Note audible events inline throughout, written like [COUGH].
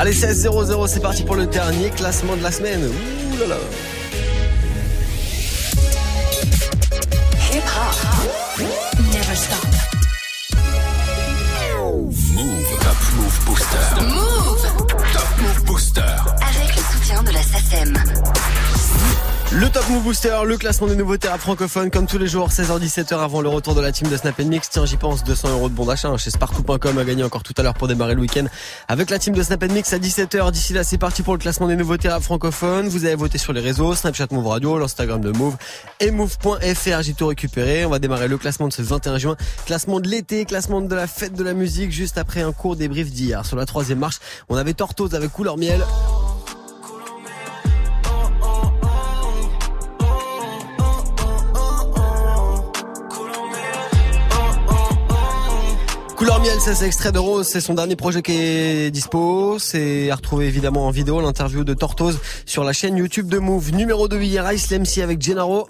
Allez, 16-0-0, c'est parti pour le dernier classement de la semaine. Ouh là là. Hip hop. Never stop. Move. Top Move Booster. Move. Top Move Booster. Avec le soutien de la SACEM. Le Top Move Booster, le classement des nouveautés à francophones, comme tous les jours, 16h-17h avant le retour de la team de Snap Mix. Tiens, j'y pense, 200 euros de bon d'achat hein, chez Sparkle.com à gagner encore tout à l'heure pour démarrer le week-end avec la team de Snap Mix à 17h. D'ici là, c'est parti pour le classement des nouveautés à francophones. Vous avez voté sur les réseaux, Snapchat Move Radio, l'Instagram de Move et Move.fr. J'ai tout récupéré. On va démarrer le classement de ce 21 juin. Classement de l'été, classement de la fête de la musique, juste après un court débrief d'hier. Sur la troisième marche, on avait Tortoise avec couleur miel. Couleur miel, c'est extrait de Rose, c'est son dernier projet qui est dispo. C'est à retrouver évidemment en vidéo l'interview de Tortoise sur la chaîne YouTube de Move. Numéro 2 hier, Ice avec Gennaro.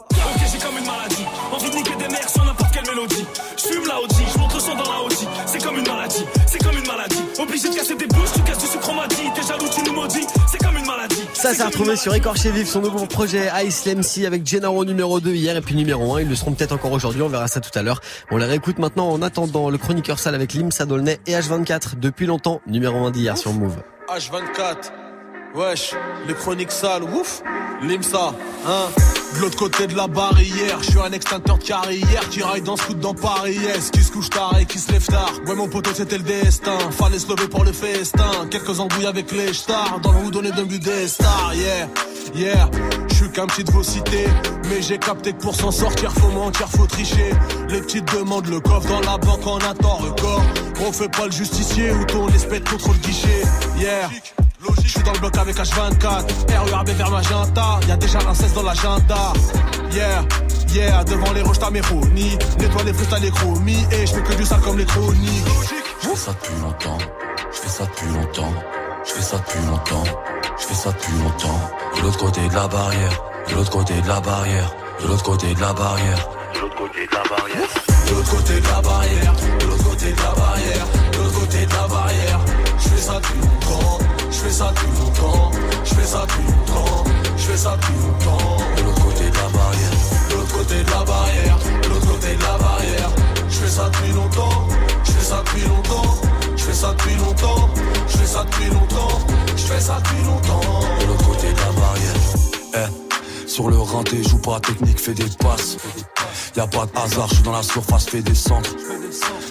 Ça c'est à retrouver sur Écorché Vif, son nouveau projet Ice MC avec Gennaro numéro 2 hier et puis numéro 1. Ils le seront peut-être encore aujourd'hui, on verra ça tout à l'heure. On les réécoute maintenant en attendant le chroniqueur sale avec Lim Sadolnay et H24 depuis longtemps, numéro 1 d'hier sur Move. H24. Wesh, les chroniques sales, ouf, Limsa, hein. De l'autre côté de la barrière, je suis un extincteur de carrière qui raille dans ce coup dans Paris, yes, qui se couche tard et qui se lève tard? Ouais, mon poteau, c'était le destin, fallait se lever pour le festin. Quelques embrouilles avec les stars, dans le houdonné d'un but des stars, yeah, yeah. Je suis qu'un petit de vos cités, mais j'ai capté que pour s'en sortir, faut mentir, faut tricher. Les petites demandent le coffre dans la banque en attend record. On fait pas le justicier ou ton espèce contre le guichet, yeah. Je suis dans le bloc avec H24 RERB vers Magenta Y'a déjà un 16 dans l'agenda. Yeah, yeah Devant les roches t'as mes chronies Nettoie les les chromies Et je fais que du sale comme les chroniques. Je fais ça depuis longtemps, je fais ça depuis longtemps, je fais ça depuis longtemps, je fais ça depuis longtemps. De l'autre côté de la barrière, de l'autre côté de la barrière, de l'autre côté de la barrière, de l'autre côté de la barrière, De l'autre côté de la barrière. De l'autre côté de la barrière. De l'autre côté de la barrière. Je fais ça depuis longtemps Je fais ça depuis longtemps Je fais ça depuis longtemps Je fais ça depuis longtemps de l'autre côté de la barrière. De l'autre côté de la barrière, de l'autre côté de la barrière. Je fais ça depuis longtemps, je fais ça depuis longtemps, je fais ça depuis longtemps, je fais ça depuis longtemps, je fais ça depuis longtemps. de l'autre côté de la barrière. Eh, sur le rinté, joue pas technique, fais des passes. Y a pas de hasard, je suis dans la surface, fais des centres.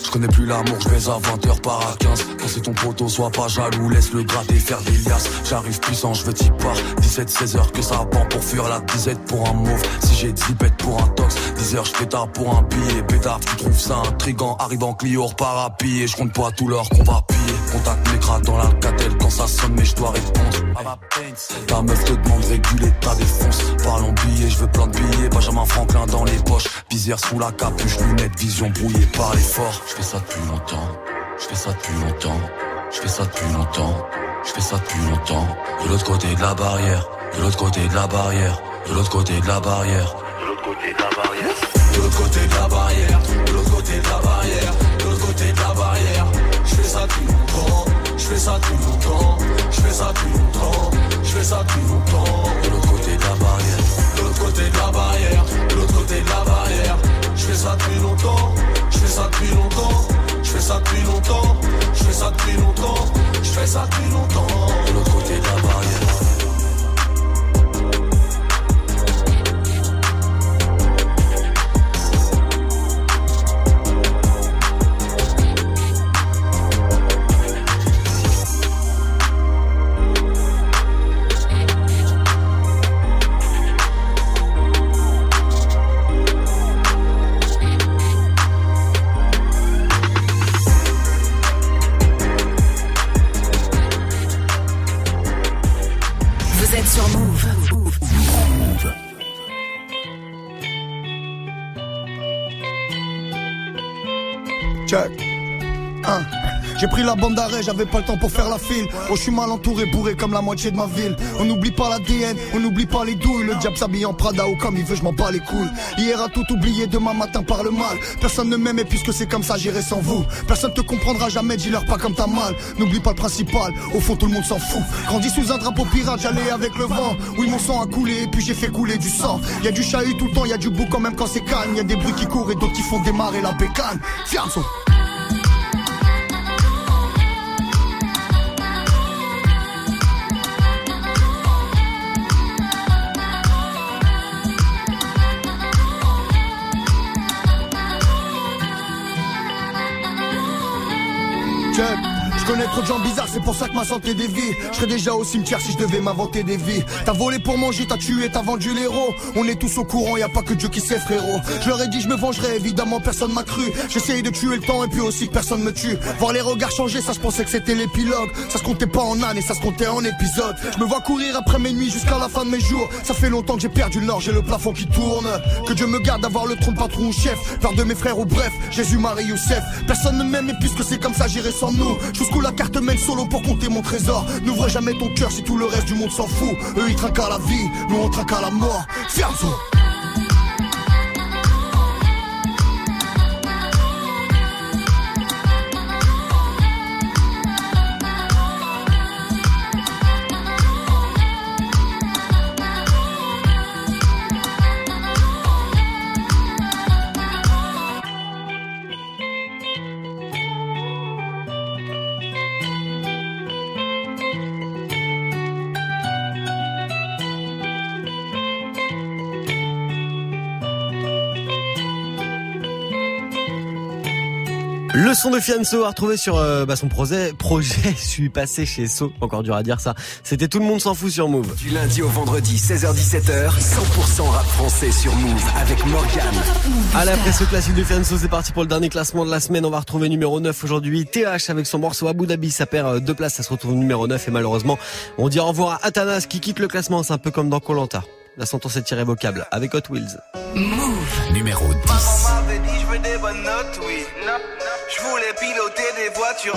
Je connais plus l'amour, je baise à 20h par à 15. Quand c'est ton poteau, sois pas jaloux, laisse le gratter, faire des liasses. J'arrive puissant, je veux t'y part. 17-16 heures que ça pend pour fuir la disette pour un mauve. Si j'ai 10 bêtes pour un tox, 10 heures je pétard pour un billet. Pétard, tu trouves ça intrigant, arrive en Clio, repart à. Je compte pas tout l'heure qu'on va piller. Contact mes cracks dans l'alcatel quand ça sonne, mais je dois répondre. Ta meuf te demande réguler ta défonce. Parlons billets, je veux plein de billets. Benjamin Franklin dans les poches. Visière sous la capuche, lunettes, vision brouillée par l'effort. Je fais ça depuis longtemps, je fais ça depuis longtemps, je fais ça depuis longtemps, je fais ça depuis longtemps. De l'autre côté de la barrière, de l'autre côté de la barrière, de l'autre côté de la barrière. De l'autre côté de la barrière, de l'autre côté de la barrière, de l'autre côté j'avais pas le temps pour faire la file. Oh, je suis mal entouré, bourré comme la moitié de ma ville. On n'oublie pas l'ADN, on n'oublie pas les douilles. Le diable s'habille en Prada ou comme il veut, je m'en bats les couilles. Hier a tout oublié, demain matin par le mal. Personne ne m'aimait puisque c'est comme ça, j'irai sans vous. Personne te comprendra jamais, dis-leur pas comme t'as mal. N'oublie pas le principal, au fond tout le monde s'en fout. Grandi sous un drapeau pirate, j'allais avec le vent. Oui, mon sang a coulé, et puis j'ai fait couler du sang. Y a du chahut tout le temps, y a du bout quand même quand c'est calme. Y a des bruits qui courent et d'autres qui font démarrer la bécane. Fianzo. Trop de gens bizarres, c'est pour ça que ma santé dévie. Je serais déjà au cimetière si je devais m'inventer des vies. T'as volé pour manger, t'as tué, t'as vendu l'héros. On est tous au courant, y a pas que Dieu qui sait, frérot. Je leur ai dit, je me vengerai, évidemment, personne m'a cru. J'essaye de tuer le temps et puis aussi que personne me tue. Voir les regards changer, ça je pensais que c'était l'épilogue. Ça se comptait pas en années, ça se comptait en épisodes. Je me vois courir après mes nuits jusqu'à la fin de mes jours. Ça fait longtemps que j'ai perdu le nord, j'ai le plafond qui tourne. Que Dieu me garde d'avoir le trône patron ou chef. Peur de mes frères ou bref, Jésus, Marie, Youssef. Personne ne m'aime et puisque c'est comme ça, j'irai sans nous. Jusqu'où la carte mène solo pour compter mon trésor. N'ouvre jamais ton cœur si tout le reste du monde s'en fout. Eux ils trinquent à la vie, nous on trinque à la mort. Fianzo. Le son de Fianso à retrouver sur euh, bah, son projet. Projet, [LAUGHS] je suis passé chez So. Encore dur à dire ça. C'était tout le monde s'en fout sur Move. Du lundi au vendredi, 16h17h, 100% rap français sur Move avec Morgan. Allez, après ce classique de Fianso, c'est parti pour le dernier classement de la semaine. On va retrouver numéro 9 aujourd'hui. TH avec son morceau Abu Dhabi. Ça perd euh, deux places, ça se retrouve numéro 9 et malheureusement, on dit au revoir à Atanas qui quitte le classement. C'est un peu comme dans Colanta. La sentence est irrévocable avec Hot Wheels. Numéro 10. Maman m'avait dit je veux des bonnes notes, oui. Je.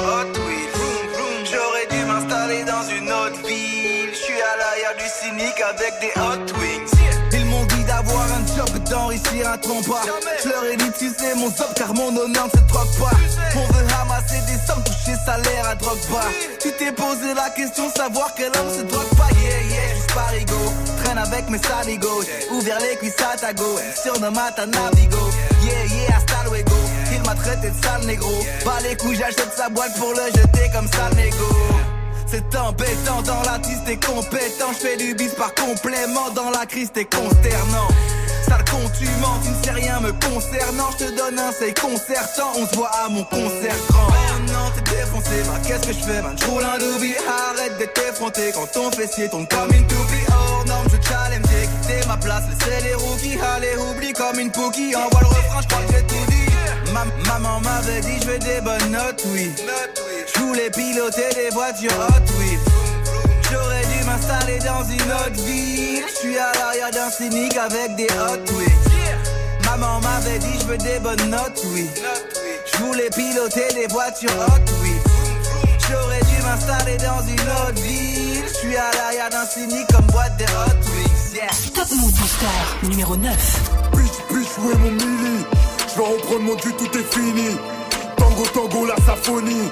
J'aurais dû m'installer dans une autre ville. Je suis à l'arrière du cynique avec des Hot Wings. Ils m'ont dit d'avoir un job d'enrichir un trompe pas. Je leur ai dit tu sais mon job car mon honneur ne se troque pas. On veut ramasser des sommes, toucher salaire à drogue pas. Tu t'es posé la question savoir quel homme se drogue pas. Yeah yeah, juste parigo. Traîne avec mes saligos. Ouvert les cuisses à ta go. Surnomme à ta navigo. Traité de sale négro. Pas les couilles, j'achète sa boîte pour le jeter comme sale négo. C'est embêtant dans la tisse, t'es compétent. J'fais du bis par complément. Dans la crise, t'es consternant. Sale con, tu mens, tu ne sais rien me concernant. Je te donne un c'est concertant. On se voit à mon concert grand. Non, t'es défoncé, bah qu'est-ce que je fais, man? J'roule un doobie, arrête d'être effronté quand ton fessier tombe comme une toupie. Hors norme, je challenge, j'ai quitté ma place. Laissez les rookies, allez, oublie comme une pookie. Envoie le refrain, j'crois que j'ai tout. Ma- maman m'avait dit, je veux des bonnes notes, oui. Je voulais piloter des voitures Hot Wheels. J'aurais dû m'installer dans une autre ville. Je suis à l'arrière d'un cynique avec des Hot Wheels. Maman m'avait dit, je veux des bonnes notes, oui. Je voulais piloter des voitures Hot Wheels. J'aurais dû m'installer dans une autre ville. Je suis à l'arrière d'un cynique comme boîte des Hot Wheels. Yeah. Top Move Booster numéro 9. Bitch, bitch, Je vais reprendre mon dû, tout est fini. Tango, tango, la symphonie.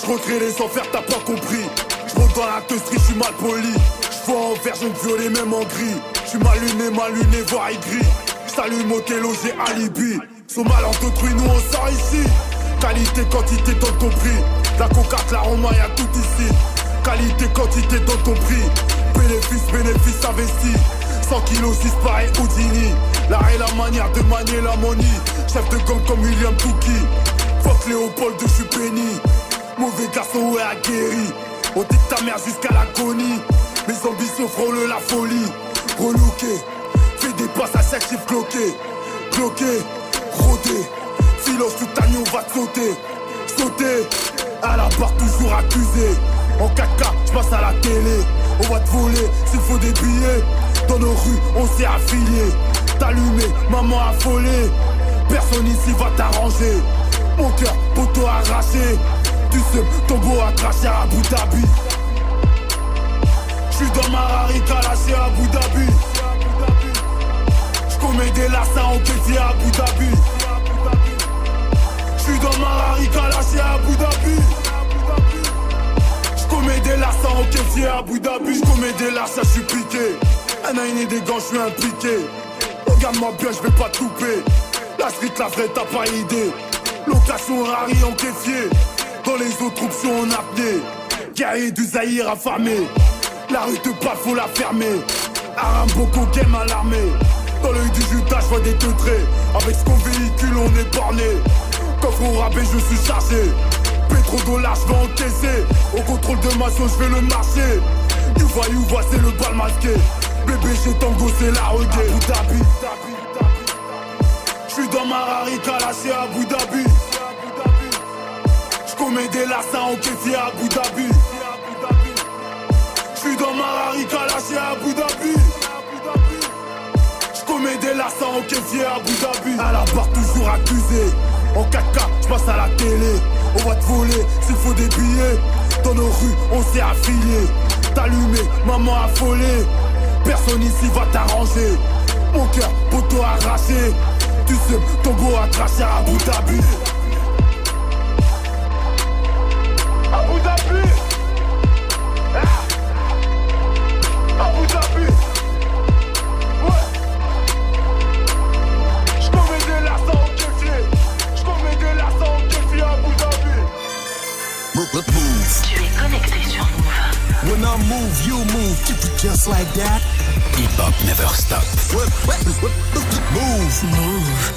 Je recrée les enfers, t'as pas compris. Je monte dans la je suis mal poli. Je vois en vert, je me violer même en gris. Je suis mal luné, mal luné, voire aigri. Je t'allume au j'ai alibi. Sont mal entretenu, nous on sort ici. Qualité, quantité dans ton prix. La cocate, la roma, y'a tout ici. Qualité, quantité dans ton prix. Bénéfice, bénéfice investi. 100 kilos, 6 pareil Houdini. L'art et la manière de manier la money. Chef de gang comme William Touki. Fuck Léopold, je suis béni. Mauvais garçon, ouais, aguerri. On dit ta mère jusqu'à l'agonie. Mes ambitions frôlent la folie. Relooké, fais des passes à chaque chiffre cloqué. Cloqué, rodé. Filos, tout agneau va te sauter. Sauter, à la barre toujours accusé. En 4K, je à la télé. On va te voler s'il faut des billets. Dans nos rues, on s'est affilié. T'allumer, maman affolée. Personne ici va t'arranger. Mon cœur poteau arraché. Tu sais, ton beau à cracher à Abu Dhabi. J'suis dans ma Rari lâché à Abu Dhabi. J'commets des lassins en caissier à Abu Dhabi. J'suis dans ma Rari lâché à Abu Dhabi. J'commets des lassins en caissier à Abu Dhabi. J'commets des lassins, j'suis piqué. Un et des gants, j'suis impliqué. Regarde-moi bien, j'vais pas touper. La street, la vraie, t'as pas idée. Location Rari en caissier. Dans les autres options en apnée. Guerrier du Zahir affamé. La rue te parle, faut la fermer. Arambo game à l'armée. Dans l'œil du Judas, je vois des teutrés. Avec ce qu'on véhicule, on est borné. Coffre au rabais, je suis chargé. Pétrodollar, je vais encaisser. Au contrôle de ma zone, je vais le marcher. You vois, you vois, c'est le bal masqué. Bébé, j'ai tango, c'est la reggae. J'suis dans ma Rari lâché à Abu Dhabi. J'commets des lassins en caissier à Abu Dhabi. J'suis dans ma Rari lâché à Abu Dhabi. J'commets des lassins en caissier à Abu Dhabi. À la barre, toujours accusé. En 4K, j'passe à la télé. On va te voler s'il faut des billets. Dans nos rues, on s'est affilié. T'allumé, maman affolée. Personne ici va t'arranger. Mon cœur, poteau arraché. Tu sais, ton beau à cracher à Abu Dhabi. Abu Dhabi. Ah. Abu Dhabi. Ouais. J'commets des lassins au caissier. J'commets des lassins au caissier à Abu Dhabi. Move. Tu es connecté sur Move. When I move, you move. Just like that. Hip hop never stop. Move. Move.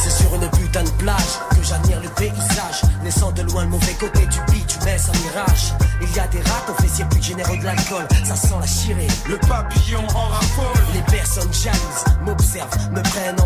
C'est sur une putain de plage que j'admire le paysage. Laissant de loin le mauvais côté du bitumen un mirage. Il y a des rats au fessier plus généreux de l'alcool. Ça sent la chirée. Le papillon en raffole. Les personnes jalouses m'observent, me prennent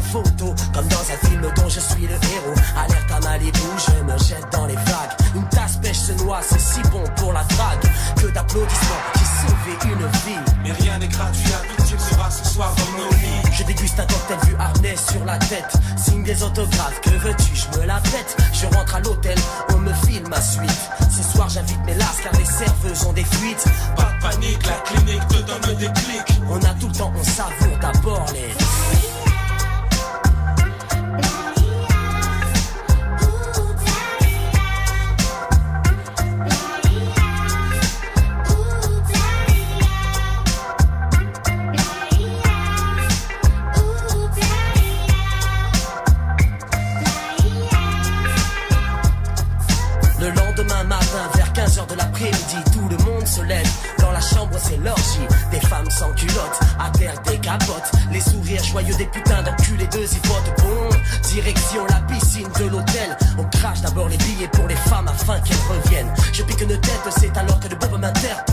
joyeux des putains d'enculés de. Bon, direction la piscine de l'hôtel. On crache d'abord les billets pour les femmes afin qu'elles reviennent. Je pique une tête, c'est alors que le bob m'interpelle.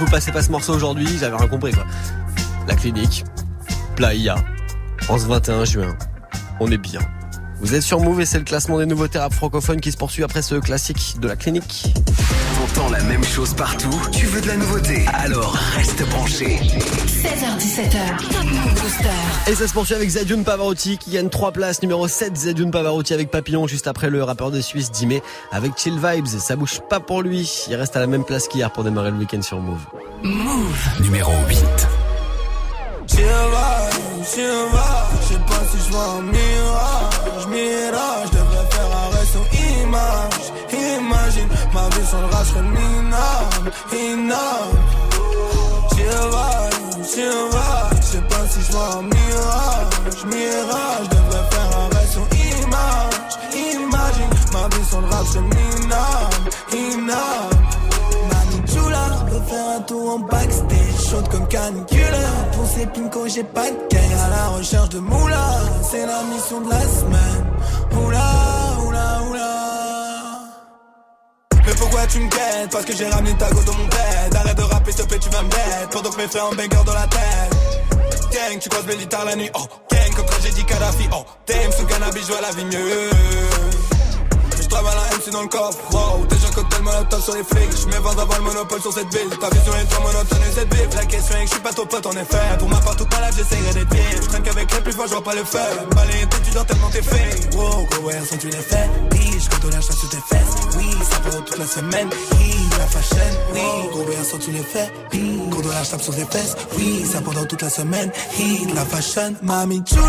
Vous passais pas ce morceau aujourd'hui, j'avais rien compris quoi. La clinique, Playa, en ce 21 juin. On est bien. Vous êtes sur Move et c'est le classement des nouveaux rap francophones qui se poursuit après ce classique de la clinique. La même chose partout Tu veux de la nouveauté Alors reste branché. 16h17h, Top Move Booster. Et ça se poursuit avec Zedune Pavarotti qui gagne 3 places. Numéro 7, Zedune Pavarotti avec Papillon juste après le rappeur de Suisse Dimé avec Chill Vibes. Ça bouge pas pour lui. Il reste à la même place qu'hier pour démarrer le week-end sur Move. Move. Numéro 8. Chill Vibes, chill vibes. Je sais pas si je vois un mirage, mirage. Je devrais faire arrêt sur image. Imagine ma vie sans le rage serait minable, inable. Chill vibes. Je sais pas si je un mirage, mirage. Je devrais faire arrêt sur image. Imagine ma vie sans le rap serait minable, inable. Mami Chula, veut faire un tour en backstage, chaude comme caniculaire. Pour ces pinko, j'ai pas de. À la recherche de moula, c'est la mission de la semaine. Tu me guettes Parce que j'ai ramené ta go dans mon bed. Arrête de rapper, s'il te plaît, tu vas me bête. Pendant que mes frères en banger dans la tête. Gang, tu croises guitares la nuit. Oh, gang, comme tragédie Kadhafi. Oh, damn, sous cannabis, je vois la vie mieux. Je travaille la MC dans le coffre, wow Déjà cocktail molotov sur les flics. Je mets 20 avant le monopole sur cette ville. Ta vision est trop monotone et cette ville La question est que je suis pas ton pote en effet. Pour ma part toute ma life j'essayerai d'être vif Je traîne qu'avec les plus forts je vois pas le feu. Balayé tu dors tellement t'es fait Wow gros ouais sont fais Oui je compte la chasse sur tes fesses. Oui ça pendant toute la semaine. Oui la fashion. Oui gros ouais sont fais Oui gros de la chape sur tes fesses. Oui ça pendant toute la semaine. Oui la fashion. Mami chula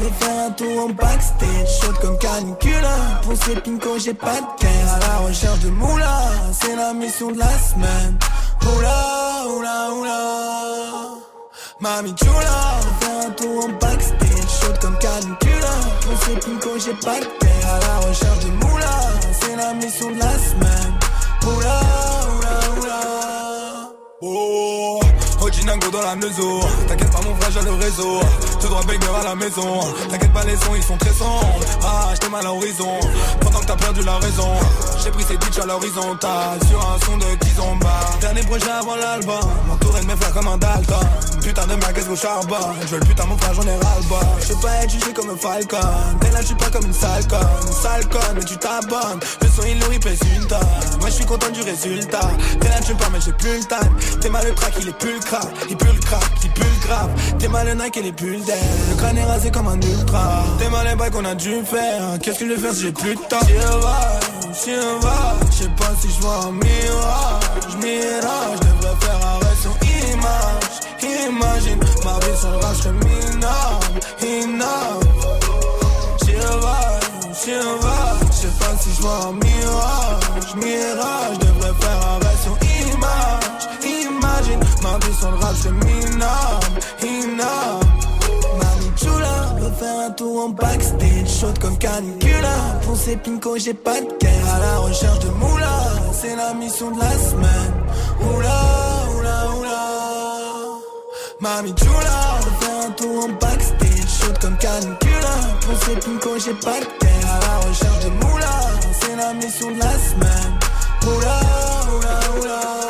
Veut faire un tour en backstage. Chaude comme canicula Pour ces pinko j'ai pas de caisse À la recherche de moula. C'est la mission de la semaine. Oula oula oula. Mami chula Veut faire un tour en backstage Chaude comme canicula. Pour ces pinko j'ai pas de caisse À la recherche de moula. C'est la mission de la semaine. Oula oula oula. Oh, T'inquiète pas, mon frère, j'ai le réseau. Tout droit banger à la maison. T'inquiète pas, les sons, ils sont très sombres. Ah, j'étais mal à l'horizon. Pendant que t'as perdu la raison. J'ai pris ces bitches à l'horizontale. Sur un son de Kizomba. Dernier projet avant l'album. M'entourer de mes frères comme un Dalton. Putain de magasin au charbon. Je veux le putain, mon frère, j'en ai ras-le-bas. Je veux pas être jugé comme un falcon. T'es là, je suis pas comme une sale conne. Mais tu t'abonnes. Le son, il nourrit, pèse une tonne. Moi, je suis content du résultat. T'es là, tu me mais j'ai plus le time. T'es mal le track, il est plus le crack. Il pue le crack, il pue le grave. T'es mal le Nike et les bulles d'air. Le crâne est rasé comme un ultra. T'es mal les bails qu'on a dû faire. Qu'est-ce que je vais faire si j'ai plus de temps? J'y va, j'y va. Je sais pas si je vois un mirage. Mirage, je devrais faire arrêt sur image. Imagine ma vie sans rage serait minable, inable. J'y va, j'y va. Je sais pas si je vois un mirage. Mirage, ma vie sans le rap c'est minable, faire un tour en backstage Chaude comme canicula. Ces pinko j'ai pas de À la recherche de moula. C'est la mission de la semaine. Oula oula oula. Mami chula veut faire un tour en backstage Chaude comme canicula. Ces pinko j'ai pas de À la recherche de moula. C'est la mission de la semaine. Oula oula oula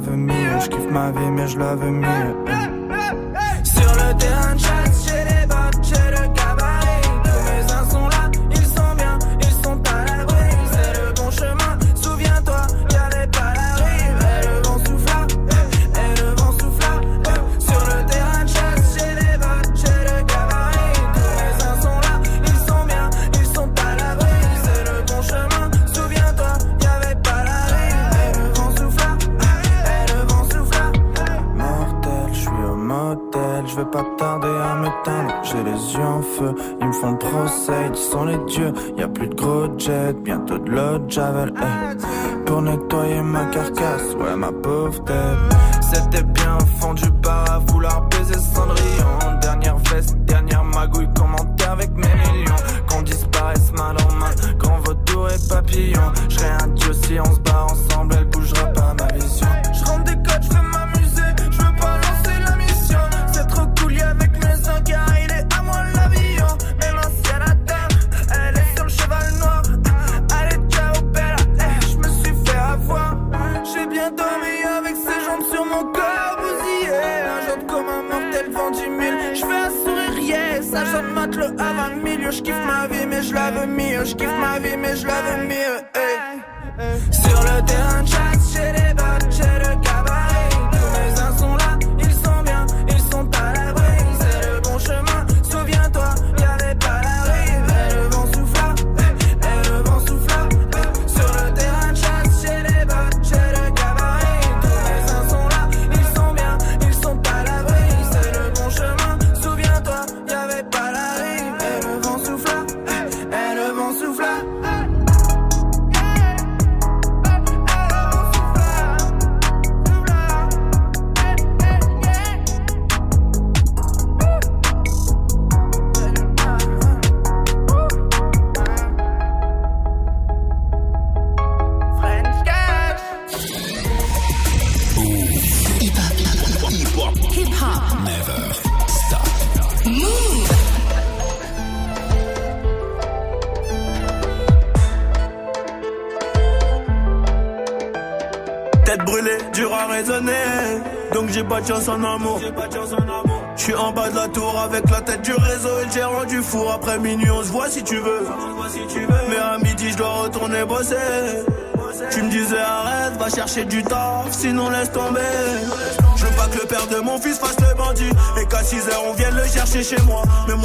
Vie, mais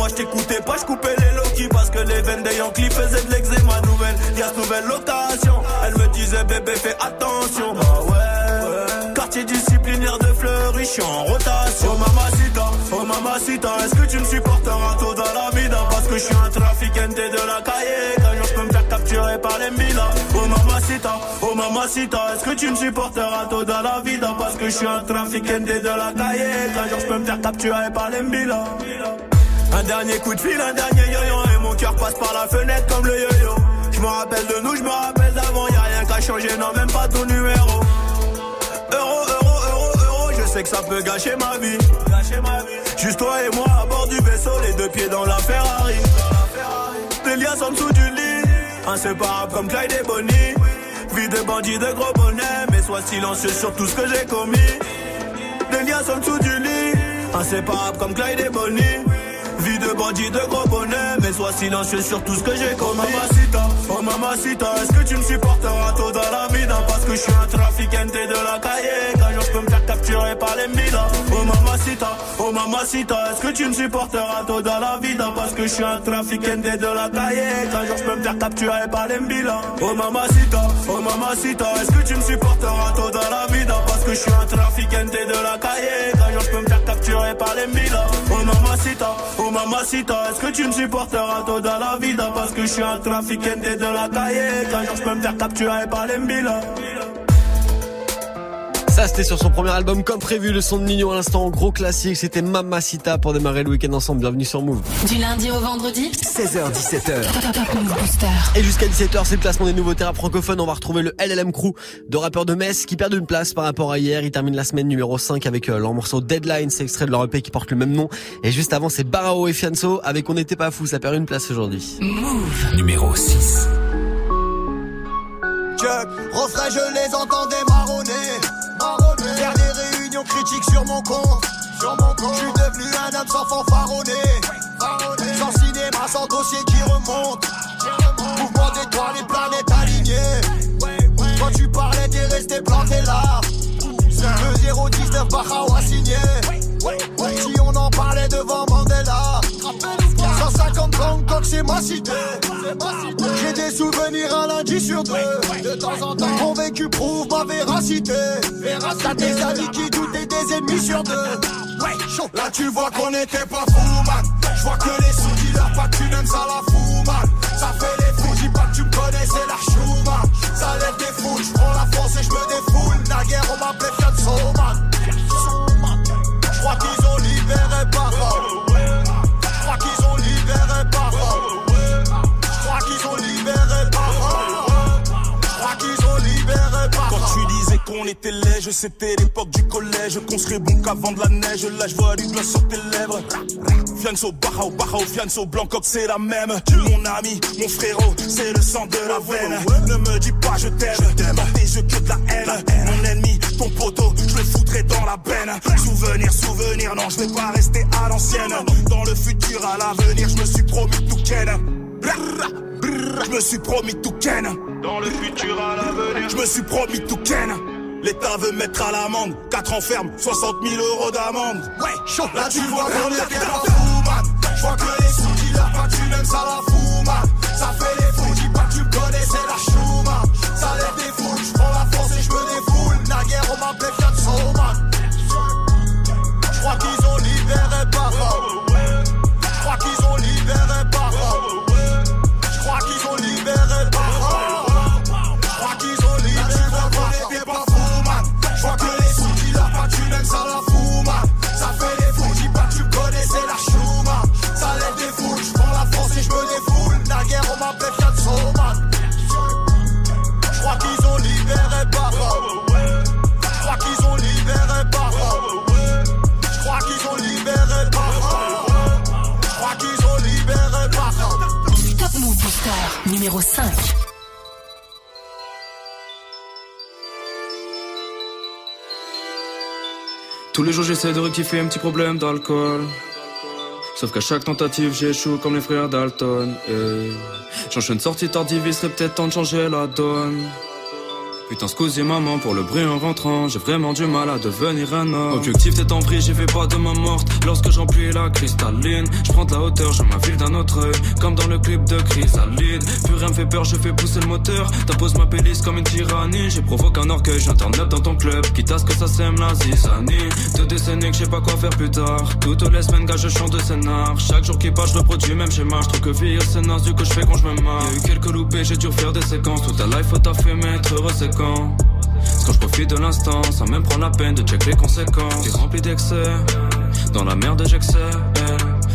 je t'écoutais pas, je coupais les Loki Parce que les veines des Yankees faisaient de l'eczéma nouvelle. Y'a nouvelle location. Elle me disait bébé fais attention. Ah Quartier disciplinaire de Fleury, je suis en rotation. Oh mamacita, oh mamacita Est-ce que tu me supporteras tôt dans la vida? Parce que je suis un trafiquant de la cahier jour je peux me faire capturer par les Mila. Oh mamacita, oh mamacita Est-ce que tu me supporteras tôt dans la vida? Parce que je suis un trafiquant de la cahier jour je peux me faire capturer par les Mila Un dernier coup de fil, un dernier yo-yo Et mon cœur passe par la fenêtre comme le yo-yo Je me rappelle de nous, je me rappelle d'avant Y'a rien qu'à changer, non même pas ton numéro Euro, euro, euro, euro, je sais que ça peut gâcher ma vie. Juste toi et moi à bord du vaisseau, les deux pieds dans la Ferrari. Des liasses en dessous du lit, inséparables comme Clyde et Bonnie. Vie de bandit de gros bonnet, mais sois silencieux sur tout ce que j'ai commis. Des liasses en dessous du lit, inséparables comme Clyde et Bonnie. Vie de bandit de gros bonnet, mais sois silencieux sur tout ce que j'ai commis. Mamacita, oh mamacita, est-ce que tu me supporteras tôt dans la vida Parce que je suis un trafiquant de la cahier, jour je peux me faire capturer par les Mila. Oh mamacita, oh mamacita, est-ce que tu me supporteras tôt dans la vida? Parce que je suis un trafiquant de la cahier, jour je peux me faire capturer par les Mila. Oh mamacita, oh mamacita, est-ce que tu me supporteras tôt dans la vida? Que je suis un trafiquant de la cahier, jour je peux me faire capturer par les Mila. Oh mamacita, oh mamacita, est-ce que tu me supporteras dans la vida Parce que je suis un trafiquant de la cahier, jour je peux me faire capturer par les Mila. Ça, c'était sur son premier album comme prévu, le son de Nino à l'instant, gros classique. C'était Mamacita pour démarrer le week-end ensemble. Bienvenue sur Move. Du lundi au vendredi 16h17h. Booster. Et jusqu'à 17h, c'est le classement des nouveautés rap francophones. On va retrouver le LLM Crew de rappeurs de Metz qui perdent une place par rapport à hier. Ils terminent la semaine numéro 5 avec euh, leur morceau Deadline. C'est extrait de leur EP qui porte le même nom. Et juste avant, c'est Barao et Fianso avec On n'était pas fou. Ça perd une place aujourd'hui. Move. Numéro 6. Chuck, refrain, je les entendais marronner. Critiques sur mon compte. Sur mon compte. Je suis devenu un homme sans fanfaronner. Sans cinéma, sans dossier qui remonte. Mouvement d'étoiles, les planètes alignées. Quand tu parlais, t'es resté planté là. Le 019 Bahao a signé. Si on en parlait devant Mandela. 150 Bangkok, c'est ma cité. J'ai des souvenirs un lundi sur deux. De temps en temps, mon vécu prouve ma véracité. T'as des amis qui doutent et des ennemis sur deux. Là, tu vois qu'on était pas fous, man. Je vois que les sous dealers, pas que tu n'aimes ça la fou, man. Ça fait les fous, dis pas que tu me connais, c'est la chou, man. Ça lève des foules, je prends la force et je me défoule. Naguère, on m'appelait Fiat man. Était lège, c'était l'époque du collège. Qu'on serait bon qu'avant de la neige. Là, je vois du gloss sur tes lèvres. Fianso, Barao, Barao, Fianso, Blancoc, c'est la même. Mon ami, mon frérot, c'est le sang de la veine. Ne me dis pas je t'aime, dans tes yeux que de la haine. Mon ennemi, ton poteau, je le foutrai dans la benne. Souvenir, souvenir, non, je vais pas rester à l'ancienne. Dans le futur, à l'avenir, je me suis promis tout ken. Je me suis promis tout ken. Dans le futur, à l'avenir, je me suis promis tout ken. L'État veut mettre à l'amende 4 ans ferme, 60 000 euros d'amende Ouais, chaud. Là, tu vois qu'on était pas fous, man. Je vois que les sous dealers, pas tu n'aimes ça la fou, j'essaie de rectifier un petit problème d'alcool. Sauf qu'à chaque tentative j'échoue comme les frères Dalton. Et j'enchaîne sortie tardive, il serait peut-être temps de changer la donne. Putain, scusi maman pour le bruit en rentrant. J'ai vraiment du mal à devenir un homme. Objectif t'es en pris, j'y vais pas de ma morte. Lorsque j'emplis la cristalline, je prends de la hauteur, je m'infile d'un autre œil. Comme dans le clip de Chrysalide. Plus rien me fait peur, je fais pousser le moteur. T'imposes ma pélice comme une tyrannie. J'ai provoqué un orgueil, j'internet dans ton club. Quitte à ce que ça sème la zizanie. Deux décennies que je pas quoi faire plus tard. Toutes les semaines, gars, je chante de scénar. Chaque jour qui passe, je reproduis même schéma. Je trouve que vieillir c'est naze du que je fais quand je me marre. Y'a eu quelques loupés, j'ai dû refaire des séquences. Toute ta life, faut taffer, mais être heureux c'est quand. Je profite de l'instant, sans même prendre la peine de check les conséquences. T'es rempli d'excès, dans la merde j'excès.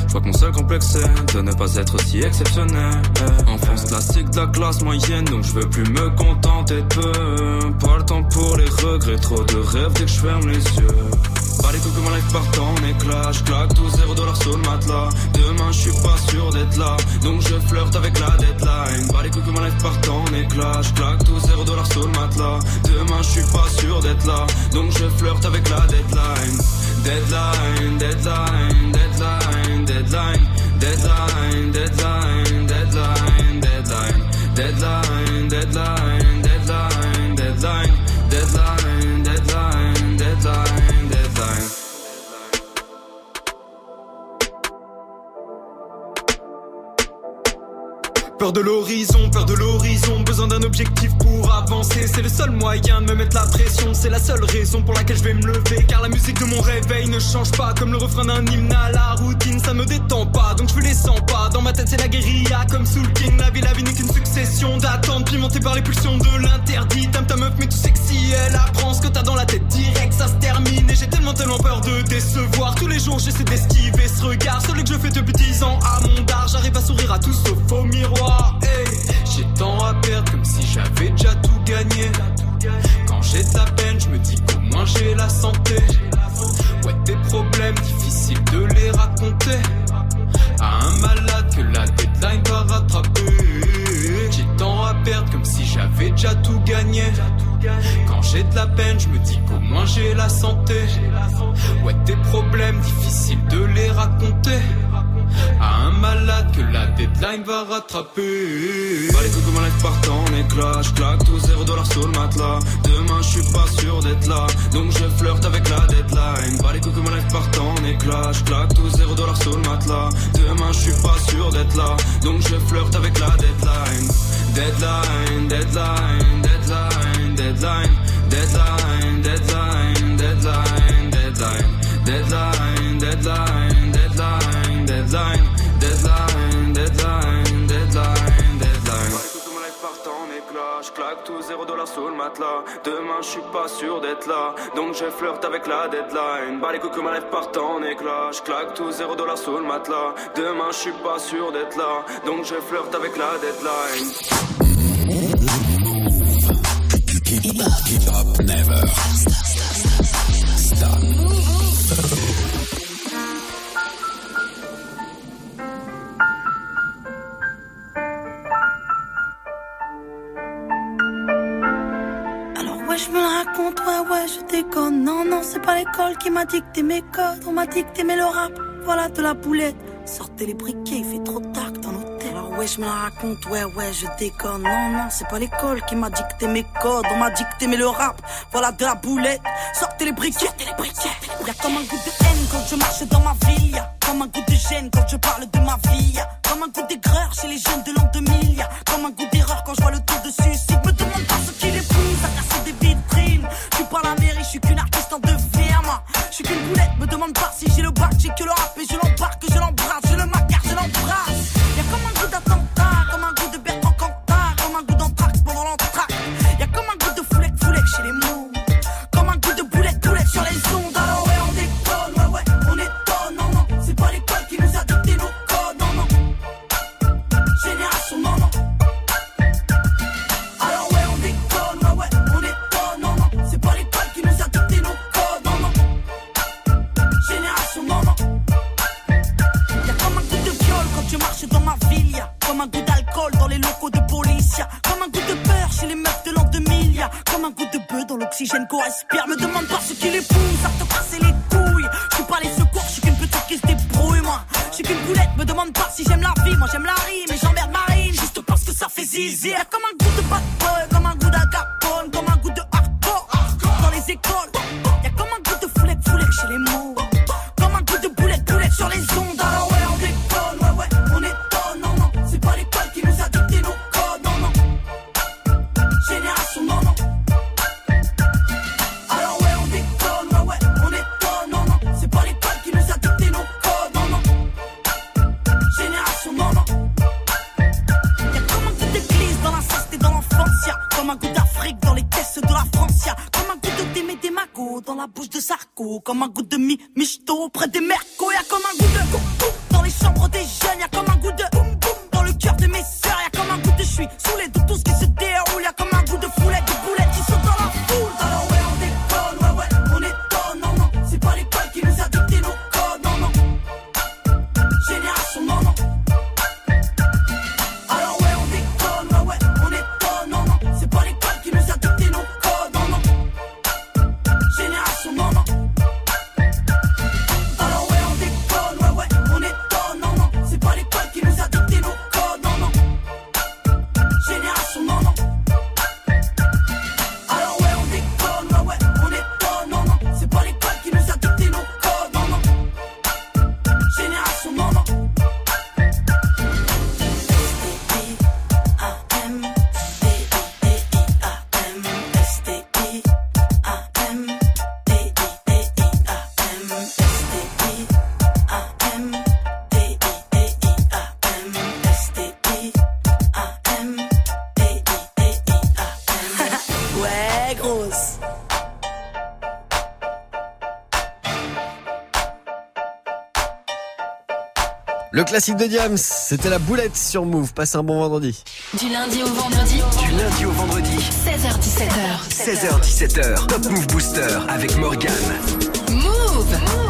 Je vois que mon seul complexe de ne pas être si exceptionnel. Enfance classique de la classe moyenne, donc je veux plus me contenter de peu. Pas le temps pour les regrets, trop de rêves dès que je ferme les yeux. Pas les coups comme un live en éclat. Je claque tout zéro dollar sur le matelas. Demain, je suis pas sûr d'être là. Donc je flirte avec la deadline. Pas les coups comme live en éclat. Je claque tout zéro dollar sur le matelas. Demain, je suis pas sûr d'être là. Donc je flirte avec la deadline. Deadline, deadline, deadline, deadline. Deadline, deadline, deadline, deadline. Deadline, deadline. Peur de l'horizon, peur de l'horizon, besoin d'un objectif pour avancer. C'est le seul moyen de me mettre la pression, c'est la seule raison pour laquelle je vais me lever. Car la musique de mon réveil ne change pas, comme le refrain d'un hymne à la routine, ça me détend pas, donc je les 100 pas. Dans ma tête c'est la guérilla, comme Soul King, la vie, la vie n'est qu'une succession d'attentes, pimentées par les pulsions de l'interdit. T'aimes ta meuf mais tout sexy, elle apprend ce que t'as dans la tête direct, ça se termine. Et j'ai tellement tellement peur de décevoir, tous les jours j'essaie d'esquiver ce regard, celui que je fais depuis 10 ans à mon dar, j'arrive à sourire à tout sauf au miroir. J'ai tant à perdre comme si j'avais déjà tout gagné. Quand j'ai de la peine, je me dis qu'au moins j'ai la santé. Ouais, des problèmes difficiles de les raconter. À un malade que la deadline va rattraper. J'ai tant à perdre comme si j'avais déjà tout gagné. Quand j'ai de la peine, je me dis qu'au moins j'ai la santé. Ouais, des problèmes difficiles de les raconter. À un malade que la deadline va rattraper. Bah les coups que ma life part en éclat. Je claque tout zéro dollar sur le matelas. Demain je suis pas sûr d'être là. Donc je flirte avec la deadline. Bah les coups que ma life part en éclat. Je claque tout zéro dollar sur le matelas. Demain je suis pas sûr d'être là. Donc je flirte avec la. Deadline, deadline, deadline, sous le matelas. Demain je suis pas sûr d'être là. Donc je flirte avec la deadline. Bah les coups que ma lèvre partent en éclat. Je claque tout zéro dollar sous le matelas. Demain je suis pas sûr d'être là. Donc je flirte avec la deadline. Non non c'est pas l'école qui m'a dicté mes codes. On m'a que t'aimais le rap, voilà de la boulette. Sortez les briquets, il fait trop Alors ouais je me la raconte, ouais ouais je déconne. Non non c'est pas l'école qui m'a dicté mes codes. On m'a dit que t'aimais le rap, voilà de la boulette. Sortez les briquets, sortez les Y'a comme un goût de haine quand je marche dans ma ville. Comme un goût de gêne quand je parle de ma vie. Comme un goût d'aigreur chez les jeunes de l'an 2000 Y'a comme un goût d'erreur quand je vois le taux de suicide. Me demande pas ce qu'il épouse à casser des vitrines. Je suis pas la mairie, je suis qu'une artiste en devenir moi. Je suis qu'une boulette, me demande pas si j'ai le bac J'ai que le rap et je l'embarque, je l'embrasse Je le macarre, je l'embrasse prochaine correspondance. come on good classique de Diams, c'était la boulette sur Move. Passez un bon vendredi. Du lundi au vendredi. Du lundi au vendredi. 16h17h. 16h17h. Top Move Booster avec Morgan. Move.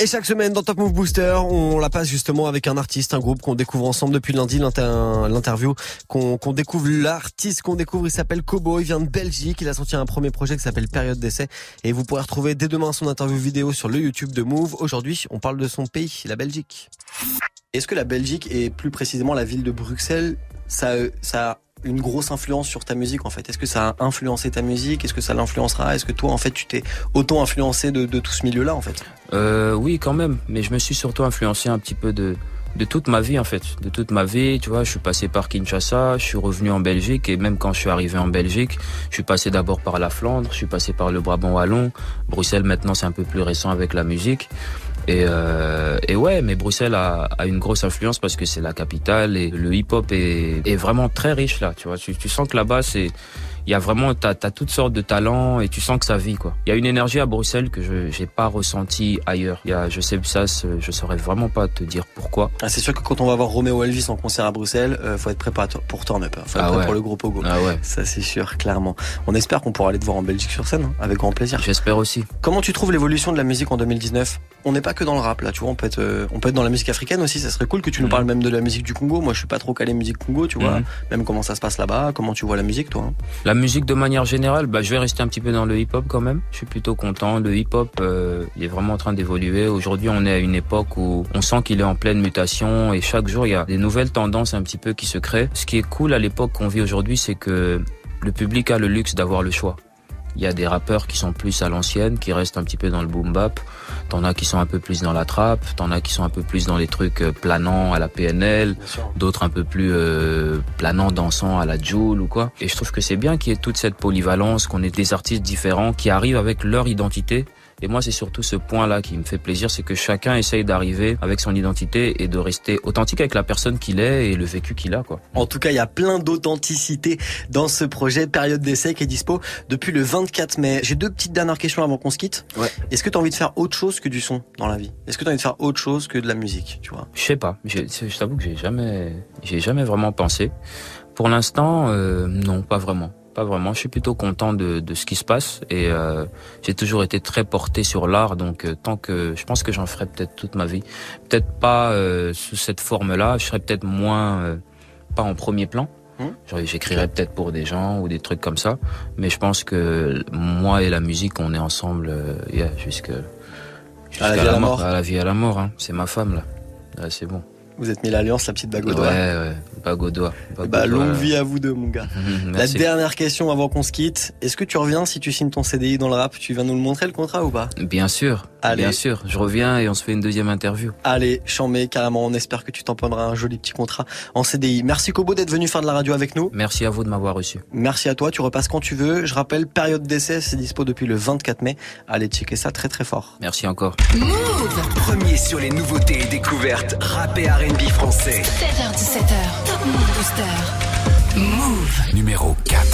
Et chaque semaine dans Top Move Booster, on la passe justement avec un artiste, un groupe qu'on découvre ensemble depuis lundi, l'inter- l'interview, qu'on découvre l'artiste qu'on découvre, il s'appelle Kobo, il vient de Belgique, il a sorti un premier projet qui s'appelle Période d'essai et vous pourrez retrouver dès demain son interview vidéo sur le YouTube de Move. Aujourd'hui, on parle de son pays, la Belgique. Est-ce que la Belgique et plus précisément la ville de Bruxelles, ça, ça a une grosse influence sur ta musique en fait Est-ce que ça a influencé ta musique? Est-ce que ça l'influencera? Est-ce que toi en fait tu t'es autant influencé de, de tout ce milieu-là en fait? Euh, oui, quand même. Mais je me suis surtout influencé un petit peu de de toute ma vie en fait, de toute ma vie. Tu vois, je suis passé par Kinshasa, je suis revenu en Belgique et même quand je suis arrivé en Belgique, je suis passé d'abord par la Flandre, je suis passé par le Brabant wallon. Bruxelles maintenant c'est un peu plus récent avec la musique. Et, euh, et ouais, mais Bruxelles a, a une grosse influence parce que c'est la capitale et le hip-hop est, est vraiment très riche là. Tu vois, tu, tu sens que là-bas c'est il y a vraiment t'as as toutes sortes de talents et tu sens que ça vit quoi. Il y a une énergie à Bruxelles que je j'ai pas ressenti ailleurs. Il y a je sais ça je saurais vraiment pas te dire pourquoi. Ah, C'est sûr que quand on va voir Roméo Elvis en concert à Bruxelles, euh, faut être prêt pour, Turn Up, hein. faut être Ah prêt ouais. pour le gros pogo. Ah ouais. Ça c'est sûr, clairement. On espère qu'on pourra aller te voir en Belgique sur scène, hein, avec grand plaisir. J'espère aussi. Comment tu trouves l'évolution de la musique en 2019 On n'est pas que dans le rap là, tu vois, on peut être, euh, on peut être dans la musique africaine aussi. Ça serait cool que tu nous parles même de la musique du Congo. Moi, je suis pas trop calé musique Congo, tu vois. Mhm. Même comment ça se passe là-bas, comment tu vois la musique, toi. hein. La musique de manière générale, bah, je vais rester un petit peu dans le hip-hop quand même. Je suis plutôt content. Le hip-hop, euh, il est vraiment en train d'évoluer. Aujourd'hui, on est à une époque où on sent qu'il est en pleine mutation et chaque jour, il y a des nouvelles tendances un petit peu qui se créent. Ce qui est cool à l'époque qu'on vit aujourd'hui, c'est que le public a le luxe d'avoir le choix. Il y a des rappeurs qui sont plus à l'ancienne, qui restent un petit peu dans le boom bap. T'en as qui sont un peu plus dans la trappe. T'en as qui sont un peu plus dans les trucs euh, planants à la PNL. D'autres un peu plus euh, planants, dansants à la Joule ou quoi. Et je trouve que c'est bien qu'il y ait toute cette polyvalence, qu'on ait des artistes différents qui arrivent avec leur identité. Et moi, c'est surtout ce point-là qui me fait plaisir, c'est que chacun essaye d'arriver avec son identité et de rester authentique avec la personne qu'il est et le vécu qu'il a, quoi. En tout cas, il y a plein d'authenticité dans ce projet Période d'essai qui est dispo depuis le 24 mai. J'ai deux petites dernières questions avant qu'on se quitte. Ouais. Est-ce que tu as envie de faire autre chose que du son dans la vie? Est-ce que tu as envie de faire autre chose que de la musique, tu vois? Je sais pas. Je t'avoue que j'ai jamais, j'ai jamais vraiment pensé. Pour l'instant, euh, non, pas vraiment. Pas vraiment. Je suis plutôt content de, de ce qui se passe et euh, j'ai toujours été très porté sur l'art. Donc euh, tant que je pense que j'en ferai peut-être toute ma vie. Peut-être pas euh, sous cette forme-là. Je serai peut-être moins euh, pas en premier plan. Genre, J'écrirais peut-être pour des gens ou des trucs comme ça. Mais je pense que moi et la musique, on est ensemble euh, yeah, jusqu'à vie à la mort. À la vie à la mort. Hein. C'est ma femme là. Ouais, c'est bon. Vous êtes mis l'alliance, la petite bague au Ouais, doigt. ouais, bague au doigt. bague Bah, doigt, longue vie à vous deux, mon gars. Mhm, La dernière question avant qu'on se quitte. Est-ce que tu reviens si tu signes ton CDI dans le rap? Tu viens nous le montrer le contrat ou pas? Bien sûr, Allez. bien sûr. Je reviens et on se fait une deuxième interview. Allez, chambé, carrément. On espère que tu t'emprunteras un joli petit contrat en CDI. Merci Kobo d'être venu faire de la radio avec nous. Merci à vous de m'avoir reçu. Merci à toi. Tu repasses quand tu veux. Je rappelle, période d'essai, c'est dispo depuis le 24 mai. Allez checker ça très très fort. Merci encore. Premier sur les nouveautés et découvertes rap et R&B français. 16h17h. Top Move Booster. Move. Numéro 4.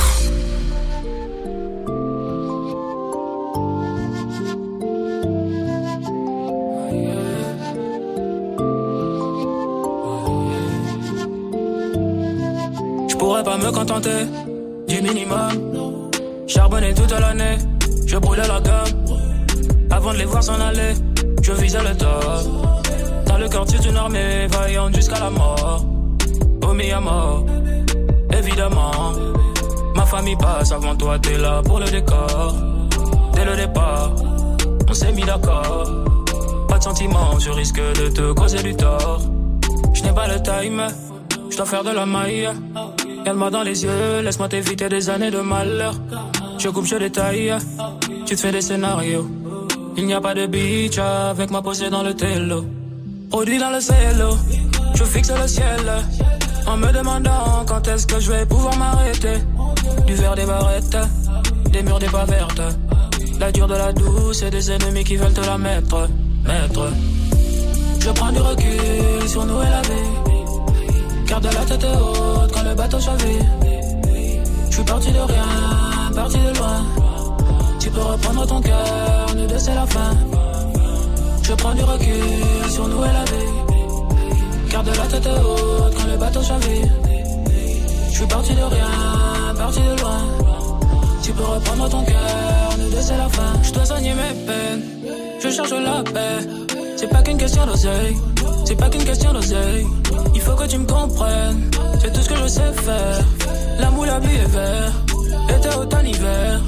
Je pourrais pas me contenter du minimum. Charbonner toute l'année, je brûlais la gomme. Avant de les voir s'en aller, je visais le top. Le quartier d'une armée, vaillante jusqu'à la mort. Omis à mort, évidemment. Ma famille passe avant toi, t'es là pour le décor. Dès le départ, on s'est mis d'accord. Pas de sentiments, je risque de te causer du tort. Je n'ai pas le time, je dois faire de la maille. Regarde-moi dans les yeux, laisse-moi t'éviter des années de malheur. Je coupe, je détaille, tu te fais des scénarios. Il n'y a pas de beach avec ma posée dans le télo. Produit dans le cielo, je fixe le ciel. En me demandant quand est-ce que je vais pouvoir m'arrêter. Du verre des barrettes, des murs des pas vertes. La dure de la douce et des ennemis qui veulent te la mettre. Mettre. Je prends du recul sur nous et la vie. Garde la tête haute quand le bateau chavire. Je suis parti de rien, parti de loin. Tu peux reprendre ton cœur, nous deux c'est la fin. Je prends du recul sur nous et la vie. Garde la tête haute quand le bateau chavire. Je suis parti de rien, parti de loin. Tu peux reprendre ton cœur, nous deux la fin. Je dois soigner mes peines, je cherche la paix. C'est pas qu'une question d'oseille, c'est pas qu'une question d'oseille. Il faut que tu me comprennes, c'est tout ce que je sais faire. L'amour, la vie est vert, été, automne, hiver.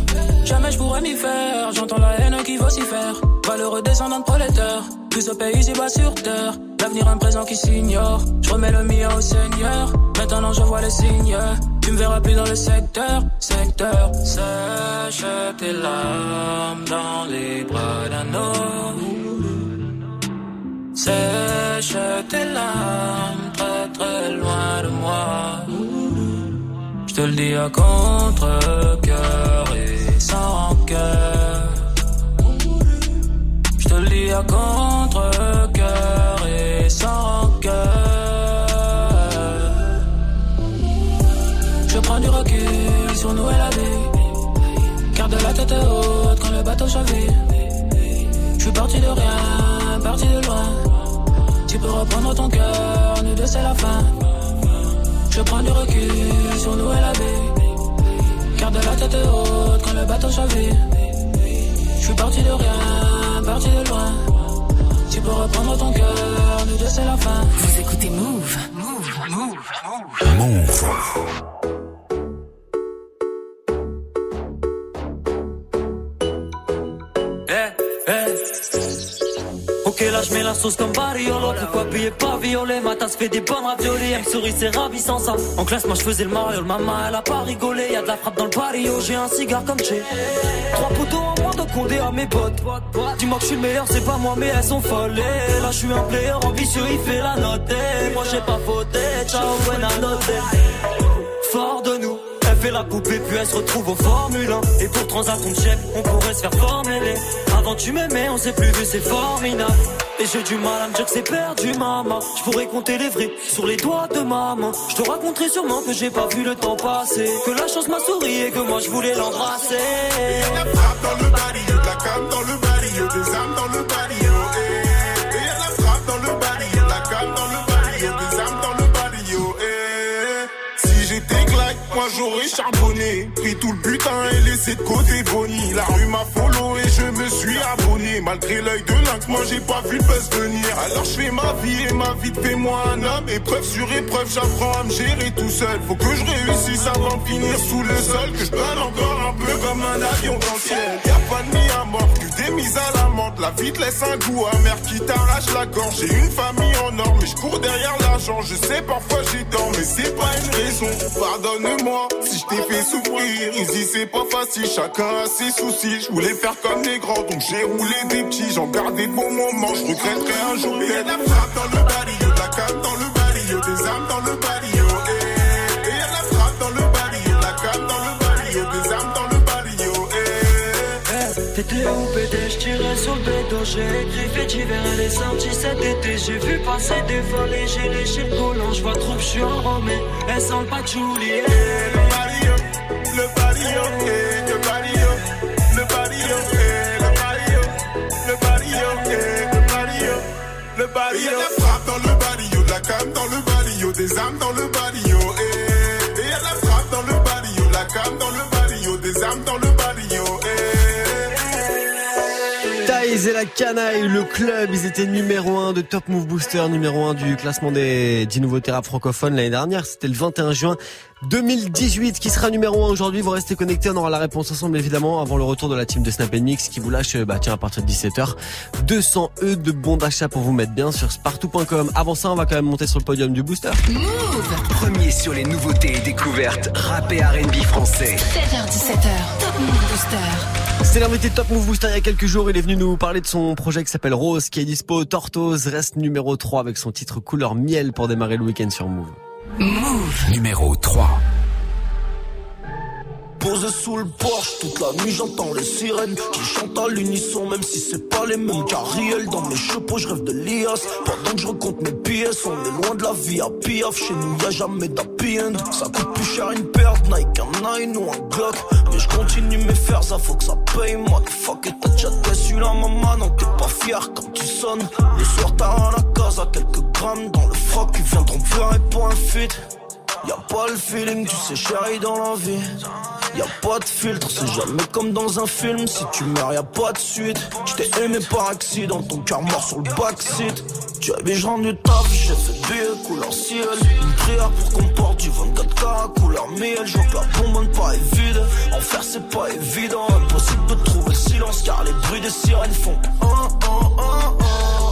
Jamais je pourrais m'y faire, j'entends la haine qui faire. Valeureux descendant de prolétaire, plus au pays, c'est bas sur terre. L'avenir, un présent qui s'ignore. Je remets le mien au Seigneur. Maintenant, je vois les signes. Tu me verras plus dans le secteur, secteur. Sèche tes larmes dans les bras d'un homme. Sèche tes larmes très très loin de moi. Je te le dis à contre-cœur et sans rancœur. Je te le dis à contre-cœur et sans rancœur. Je prends du recul sur nous et la vie. Garde la tête haute quand le bateau chavire. Je suis parti de rien, parti de loin. Tu peux reprendre ton cœur, nous deux c'est la fin. Je prends du recul sur nous et la vie. Garde la tête haute quand le bateau chavire. Je suis parti de rien, parti de loin. Tu peux reprendre ton cœur, nous deux c'est la fin. Vous écoutez Move. Move, Move, Move. Eh, Ok là je mets la sauce comme Bariolo Pourquoi payer pas violet Ma tasse fait des bonnes raviolis. Elle sourit c'est ravissant ça. En classe moi je faisais le Mario. Maman elle a pas rigolé. Y'a de la frappe dans le barrio J'ai un cigare comme Che. Trois poteaux en moins donc condé à mes potes. Dis-moi que je suis le meilleur c'est pas moi mais elles sont folles. Là je suis un player ambitieux il fait la note. Moi j'ai pas fauté. Ciao buena note Fort de nous fait la poupée puis elle se retrouve au Formule 1 Et pour transat chef on pourrait se faire former Avant tu m'aimais on s'est plus vu c'est formidable. Et j'ai du mal à me dire que c'est perdu maman. Je pourrais compter les vrais sur les doigts de ma main Je te raconterai sûrement que j'ai pas vu le temps passer. Que la chance m'a souri et que moi je voulais l'embrasser. La frappe dans le barrio, de la cam dans le barrio, des âmes dans le. J'aurais pris tout le butin et laissé de côté Bonnie. La rue m'a follow et je me suis abonné. Malgré l'œil de lynx, moi j'ai pas vu le buzz venir. Alors je fais ma vie et ma vie fait moi un homme. Épreuve sur épreuve, j'apprends à me gérer tout seul. Faut que je réussisse avant de finir sous le sol. Que je donne encore un peu comme un avion dans le ciel. Y'a pas de nuit à mort, que des mises à la menthe. La vie te laisse un goût amer qui t'arrache la gorge. J'ai une famille en or, mais je cours derrière l'argent. Je sais parfois j'ai tort, mais c'est pas une raison. Pardonne-moi si je t'ai fait souffrir. Ici c'est pas facile, chacun a ses soucis. Je voulais faire comme les grands, donc j'ai roulé des petits. J'en garde des bons moments, je regretterai un jour. Il y a de la frappe dans le barrio, de la cam dans le barrio, des âmes dans le barrio. eh. Et y a de la frappe dans le barrio, de la cam dans le barrio, des âmes dans le barrio. eh. T'étais où PD, je tirais sur le bédo J'ai écrit fait d'hiver, elle est sortie cet été J'ai vu passer des volets, j'ai léché le collant Je vois trop que je suis enrhumé, elle sent le patchouli Y a la frappe dans le barrio, la cam dans le barrio, des âmes dans le barrio, eh. Et a la frappe dans le barrio, la cam dans le barrio, des âmes dans le barrio, Taïs et la canaille, le club, ils étaient numéro 1 de Top Move Booster, numéro 1 du classement des 10 nouveaux thérapes francophones l'année dernière. C'était le 21 juin 2018 qui sera numéro 1 aujourd'hui. Vous restez connectés, on aura la réponse ensemble évidemment avant le retour de la team de Snap Mix qui vous lâche, bah tiens, à partir de 17h, 200 E de bons d'achat pour vous mettre bien sur spartou.com. Avant ça, on va quand même monter sur le podium du booster. Premier sur les nouveautés et découvertes rap et R&B français. 16h17h, Top Move Booster. C'était l'invité de Top Move Booster il y a quelques jours. Il est venu nous parler de son projet qui s'appelle Rose, qui est dispo. Tortoise reste numéro 3 avec son titre couleur miel pour démarrer le week-end sur Move. Move. Numéro 3. Posé sous le porche, toute la nuit j'entends les sirènes qui chantent à l'unisson même si c'est pas les mêmes carriels Dans mes chapeaux je rêve de l'IAS. Pendant que je recompte mes pièces On est loin de la vie à piaf. Chez nous y a jamais d'happy end. Ça coûte plus cher une de Nike Un Nine ou un Glock. Mais je continue mes fers, ça faut que ça paye. Moi, fuck et t'as déjà déçu la maman, donc t'es pas fier quand tu sonnes. Le soir, t'as à la casa, quelques grammes. Dans le froc, ils viendront pleurer pour un feat. Y'a pas le feeling, tu sais, chérie, dans la vie. Y'a pas de filtre, c'est jamais comme dans un film. Si tu meurs, y'a pas de suite. Je t'ai aimé par accident, ton cœur mort sur le backseat. Tu avais genre du taf, j'ai fait billet couleur ciel. Une prière pour qu'on porte du 24K couleur miel. Je vois que la bombe pas est vide. En faire, c'est pas évident. Impossible de trouver le silence car les bruits des sirènes font. Oh, oh.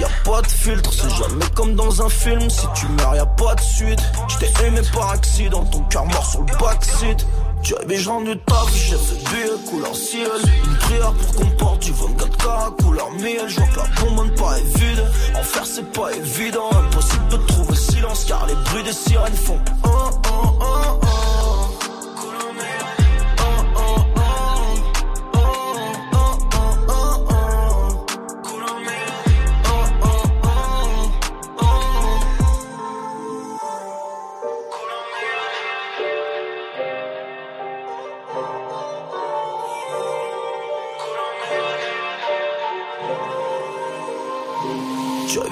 Y'a pas de filtre, c'est jamais comme dans un film. Si tu meurs, y'a pas de suite. J't'ai aimé par accident, ton cœur mort sur le backseat. Tu avais genre du taf, j'ai fait billet couleur ciel. Une prière pour qu'on porte du 24K couleur miel. Je vois que la bombe pas est vide. En faire, c'est pas évident. Impossible de trouver silence car les bruits des sirènes font. Oh, oh, oh, oh.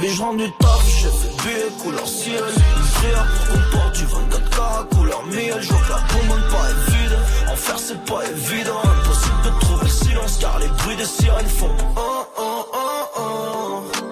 Les gens du taf, j'ai fait billet couleur ciel prière pour qu'on porte du 24K couleur miel. Je vois que la bombe pas est vide. En c'est pas évident. Impossible de trouver silence car les bruits des sirènes font oh, oh, oh, oh.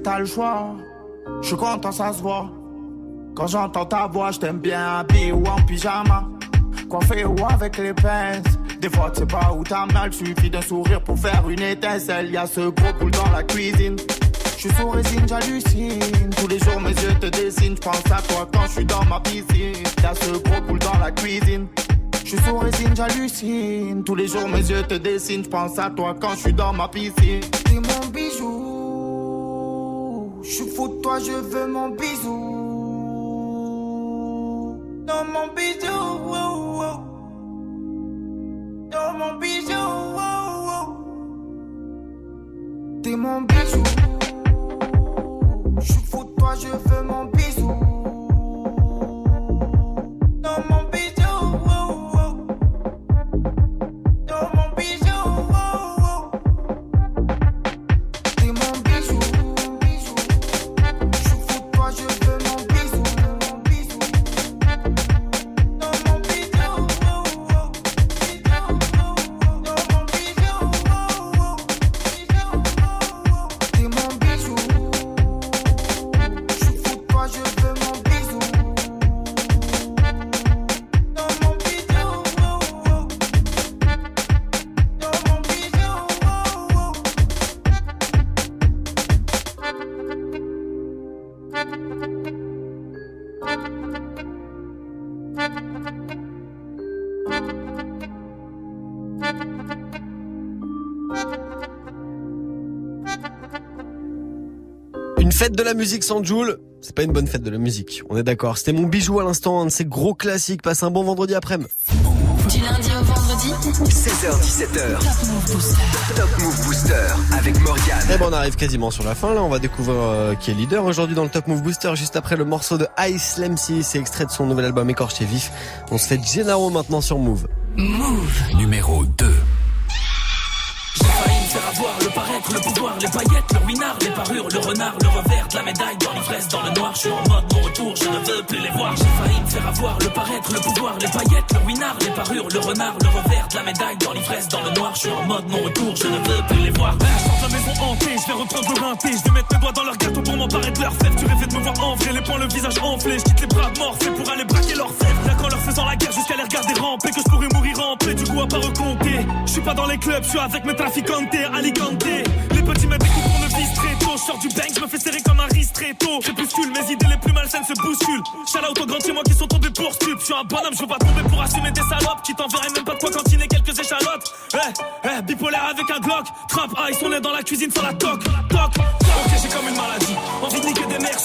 T'as le choix. Je suis content, ça se voit. Quand j'entends ta voix, je t'aime bien habillé ou en pyjama. Coiffé ou avec les pinces. Des fois, tu sais pas où t'as mal, suffit d'un sourire pour faire une étincelle. Y a ce gros boule dans la cuisine. Je suis sous résine, j'hallucine. Tous les jours, mes yeux te dessinent. Je pense à toi quand je suis dans ma piscine. Y a ce gros boule dans la cuisine. Je suis sous résine, j'hallucine. Tous les jours, mes yeux te dessinent. Je pense à toi quand je suis dans ma piscine. T'es je veux mon bisou. Dans mon bisou. Dans mon bisou. T'es mon bisou. Je suis fou de toi, je veux mon la musique sans Joule, c'est pas une bonne fête de la musique. On est d'accord. C'était mon bijou à l'instant, un de ces gros classiques. Passe un bon vendredi après-midi. Du lundi au vendredi 16h17h. Top Move Booster avec Morgane. Eh ben on arrive quasiment sur la fin là, on va découvrir euh, qui est leader aujourd'hui dans le Top Move Booster juste après le morceau de Ice Lemsy, c'est extrait de son nouvel album Écorché Vif. On se fait Gennaro maintenant sur Move. Move. Numéro 2. Le paraître, le pouvoir, les paillettes, le winard, les parures, le renard, le revers la médaille, dans l'ivresse, dans le noir, je suis en mode mon retour, je ne veux plus les voir. J'ai failli me faire avoir le paraître, le pouvoir, les paillettes, le winard, les parures, le renard, le revers la médaille, dans l'ivresse, dans le noir, je suis en mode mon retour, je ne veux plus les voir. Eh, je sors de la maison hantée, je vais reprendre le je vais mettre mes doigts dans leur gâteau pour m'emparer de leur de me voir en vrai, les poings, le visage enflé, je quitte les bras morphés pour aller braquer leur fève. Là qu'en leur faisant la guerre jusqu'à les regarder ramper, que je pourrais mourir en paix, du coup à pas recompter. Je suis pas dans les clubs, je suis avec mes traficantes, Alicante. Les petits mettent des coups pour me vise très tôt. Je sors du bang, je me fais serrer comme un riz très tôt. Crépuscule, mes idées les plus malsaines se bousculent. Shout out aux grands moi qui sont tombés pour stup. Je suis un bonhomme, je veux pas tomber pour assumer des salopes qui t'enverraient même pas de quoi cantiner quelques échalotes. Eh, eh, bipolaire avec un Glock. Trap ice, on est dans la cuisine sans la toque. Toc, Ok, j'ai comme une maladie. Envie de niquer des mères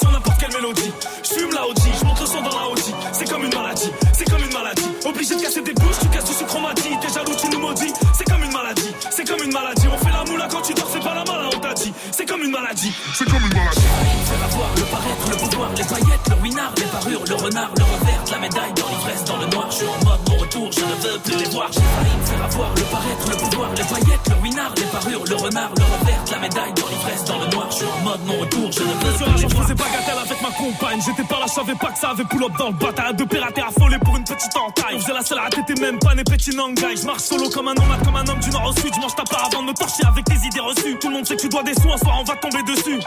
mélodie. Je fume la OG, je monte le son dans la OG. C'est comme une maladie, c'est comme une maladie. Obligé de casser des bouches, tu casses on m'a dit. T'es jaloux, tu nous maudis. C'est comme une maladie, c'est comme une maladie. C'est comme une maladie, c'est comme une maladie. Faire avoir le paraître, le pouvoir, les paillettes, le winard, les parures, le renard, le revers la médaille, dans l'ivresse, dans le noir. Je suis en mode mon retour, je ne veux plus les voir. J'ai failli me faire avoir le paraître, le pouvoir, les paillettes, le winard, les parures, le renard, le revers la médaille, dans l'ivresse, dans le noir. Je suis en mode mon retour, je ne veux plus les voir. faisais bagatelle avec ma compagne, j'étais pas là, je savais pas que ça avait pull up dans le bataille. De pirater affolé pour une petite entaille. On faisait la à t'étais même pas né petit nangai. Je marche solo comme un nomade, comme un homme du nord au sud. Je mange ta part avant de me torcher avec tes idées reçues. Tout le monde sait que tu dois des sous, un soir on va tomber dessus.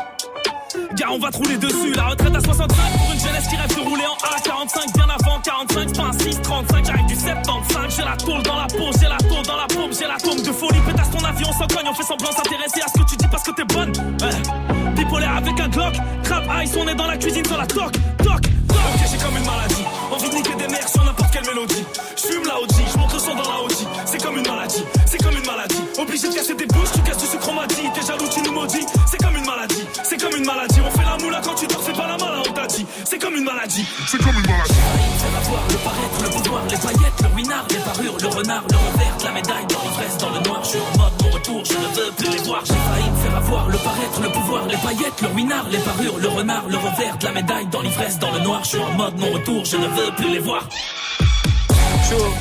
Gars, on va te rouler dessus. La retraite à 65 pour une jeunesse qui rêve de rouler en A45. Bien avant 45, c'est pas un 6, 35. J'arrive du 75. J'ai la tôle dans la peau, j'ai la tôle dans la paume, j'ai la tombe de folie. Pétasse ton avion, on s'en cogne. On fait semblant s'intéresser à ce que tu dis parce que t'es bonne. Bipolaire avec un Glock. Crap ice, on est dans la cuisine sur la toc, toc, toc. Ok, j'ai comme une maladie. Envie de niquer des mères sur n'importe quelle mélodie. Je fume la OG, je monte le son dans la OG. C'est comme une maladie, c'est comme une maladie. Obligé de casser des bouches, tu casses du sucre, on m'a dit. T'es jaloux, tu nous maudis. C'est une maladie, c'est comme une maladie. On fait la moula quand tu dors, c'est pas la malin, on t'a dit. C'est comme une maladie, c'est comme une maladie. Faire avoir le paraître, le pouvoir, les paillettes, le winard, les parures, le renard, le revers la médaille, dans l'ivresse, dans le noir. Je suis en mode mon retour, je ne veux plus les voir. J'ai failli me faire avoir le paraître, le pouvoir, les paillettes, le winard, les parures, le renard, le revers la médaille, dans l'ivresse, dans le noir. Je suis en mode mon retour, je ne veux plus les voir. Chaud,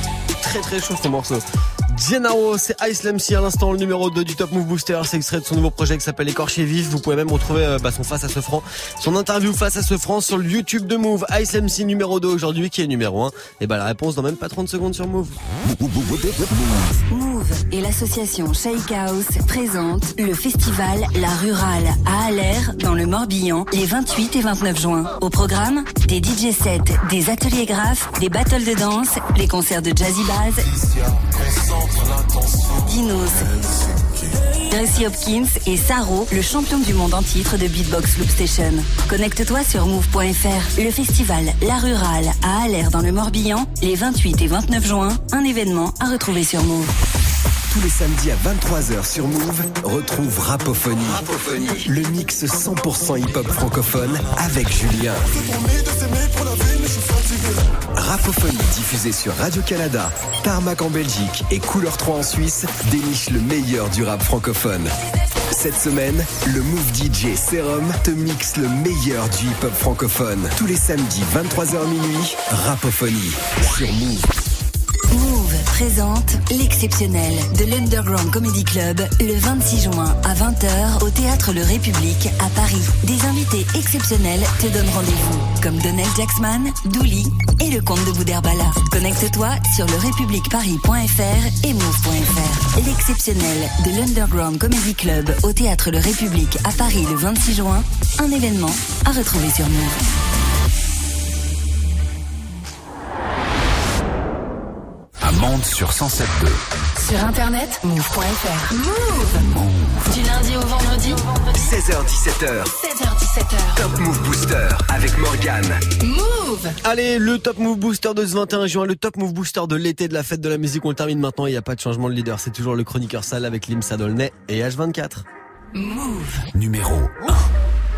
très très chaud ce morceau. Gennaro, c'est Ice Lemsy à l'instant, le numéro 2 du Top Move Booster. C'est extrait de son nouveau projet qui s'appelle Écorché Vif. Vous pouvez même retrouver euh, bah, son face à ce franc, son interview face à ce franc sur le YouTube de Move. Ice Lemsy numéro 2 aujourd'hui qui est numéro 1. Et bah la réponse dans même pas 30 secondes sur. Move et l'association Shake House présentent le festival La Rurale à Aller dans le Morbihan les 28 et 29 juin. Au programme, des DJ sets, des ateliers graphes, des battles de danse, les concerts de Jazzy Bass, Dinos, Gracie Hopkins et Saro, le champion du monde en titre de Beatbox Loop Station. Connecte-toi sur move.fr. Le festival La Rurale à Aller dans le Morbihan les 28 et 29 juin. Un événement à retrouver sur Move. Tous les samedis à 23h sur Move, retrouve Rapophonie. Le mix 100% hip-hop francophone avec Julien. Rapophonie diffusée sur Radio-Canada, Tarmac en Belgique et Couleur 3 en Suisse déniche le meilleur du rap francophone. Cette semaine, le Move DJ Serum te mixe le meilleur du hip-hop francophone. Tous les samedis 23h minuit, Rapophonie sur Move. Move présente l'exceptionnel de l'Underground Comedy Club le 26 juin à 20h au Théâtre Le République à Paris. Des invités exceptionnels te donnent rendez-vous comme Donald Jacksman, Douli et le comte de Boudherbala. Connecte-toi sur lerepubliqueparis.fr et move.fr. L'exceptionnel de l'Underground Comedy Club au Théâtre Le République à Paris le 26 juin. Un événement à retrouver sur Move. Sur 107.2. Sur internet, move.fr. Move Du lundi au vendredi 16h17h. 16h17h. Top Move Booster avec Morgane. Move Allez, le Top Move Booster de ce 21 juin, le Top Move Booster de l'été de la fête de la musique. On le termine maintenant. Il n'y a pas de changement de leader. C'est toujours le chroniqueur sale avec Lim Sadolnay et H24. Move Numéro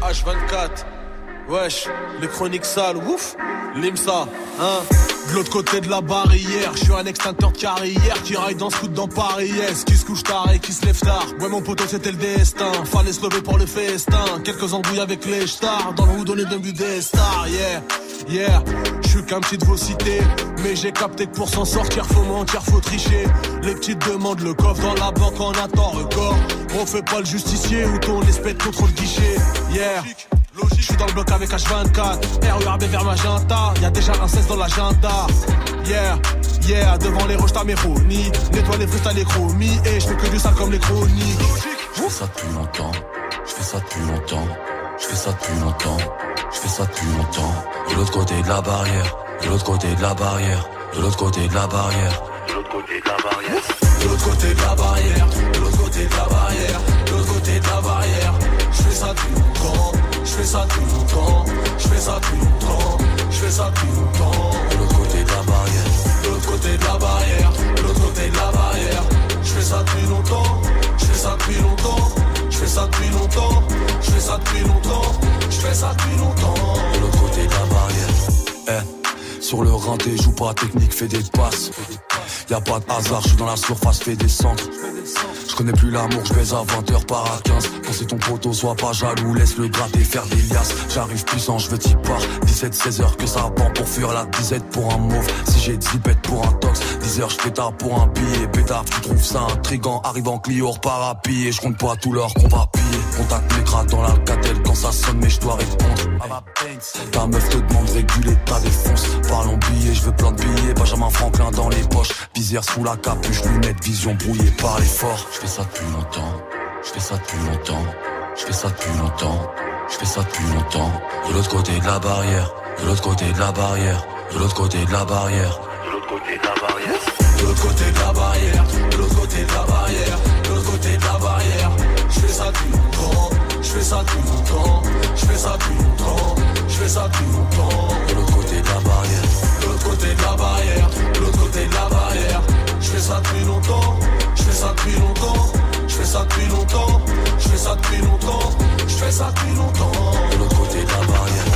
1. H24. Wesh, les chroniques sales, ouf, l'IMSA, hein. De l'autre côté de la barrière, je suis un extincteur de carrière qui raille dans ce coup dans Paris, yes, qui se couche tard et qui se lève tard? Ouais, mon poteau, c'était le destin, fallait se lever pour le festin. Quelques embrouilles avec les stars, dans le hood, on est devenu des stars, yeah, yeah. Je suis qu'un petit de vos cités, mais j'ai capté que pour s'en sortir, faut mentir, faut tricher. Les petites demandent le coffre dans la banque en attend record. On fait pas le justicier ou ton espèce contre le guichet, yeah. Je suis dans le bloc avec H24, RERB vers Magenta, y'a déjà un 16 dans l'agenda. Yeah, yeah, devant les roches t'as mes chronies, nettoie les freestyles les chromies, et je fais que du sale comme les chroniques. Je fais ça depuis longtemps, je fais ça depuis longtemps, je fais ça depuis longtemps, je fais ça depuis longtemps. De l'autre côté de la barrière, de l'autre côté de la barrière, de l'autre côté de la barrière, de l'autre côté de la barrière, de l'autre côté de la barrière, de l'autre côté de la barrière, de l'autre côté de la barrière. Je fais ça depuis longtemps, je fais ça depuis longtemps, je fais ça depuis longtemps, je fais ça depuis longtemps. De l'autre côté de la barrière, de l'autre côté de la barrière, de l'autre côté de la barrière. Je fais ça depuis longtemps, je fais ça depuis longtemps, je fais ça depuis longtemps, je fais ça depuis longtemps, je fais ça depuis longtemps. De l'autre côté de la barrière, eh. Sur le rinté, joue pas technique, fais des passes. Y a pas de hasard, je suis dans la surface, fais des centres. Je connais plus l'amour, je baise à 20h par à 15 Quand c'est ton poteau, sois pas jaloux, laisse le gratter faire des liasses. J'arrive puissant, je veux t'y part 17-16 heures que ça pend pour fuir la disette pour un mauve. Si j'ai 10 bêtes pour un tox 10 heures je pétard pour un billet. Pétard, tu trouves ça intrigant. Arrive en Clio, repart à piller Je compte pas tout va piller Contact l'écran dans l'alcatel. Quand ça sonne mais je dois répondre Ta meuf te demande réguler ta défonce Parlons billets, je veux plein de billets. Benjamin Franklin dans les poches. Visière sous la capuche, lunettes, vision brouillée par l'effort. Je ça depuis longtemps, je fais ça depuis longtemps, je fais ça depuis longtemps, je fais ça depuis longtemps. De l'autre côté de la barrière, de l'autre côté de la barrière, de l'autre côté de la barrière, de l'autre côté de la barrière, de l'autre côté de la barrière, de l'autre côté de la barrière, de l'autre côté de la barrière. Je fais ça depuis longtemps, fais ça depuis longtemps, je fais ça depuis longtemps, je fais ça depuis longtemps. De l'autre côté de la barrière, de l'autre côté de la barrière, de l'autre côté de la barrière. Je fais ça depuis longtemps, je fais ça depuis longtemps, je fais ça depuis longtemps, je fais ça depuis longtemps, je fais ça depuis longtemps. De l'autre côté de la barrière.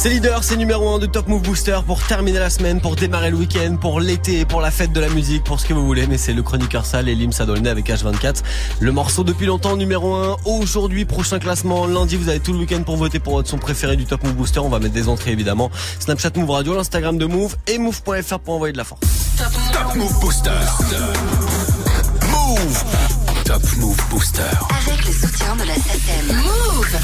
C'est leader, c'est numéro 1 de Top Move Booster pour terminer la semaine, pour démarrer le week-end, pour l'été, pour la fête de la musique, pour ce que vous voulez. Mais c'est le chroniqueur sale et Lim Sadolné avec H24. Le morceau depuis longtemps numéro 1. Aujourd'hui, prochain classement. Lundi, vous avez tout le week-end pour voter pour votre son préféré du Top Move Booster. On va mettre des entrées évidemment. Snapchat Move Radio, l'Instagram de Move et Move.fr pour envoyer de la force. Top Move Booster. Move. Top Move Booster. Avec le soutien de la SACEM. Move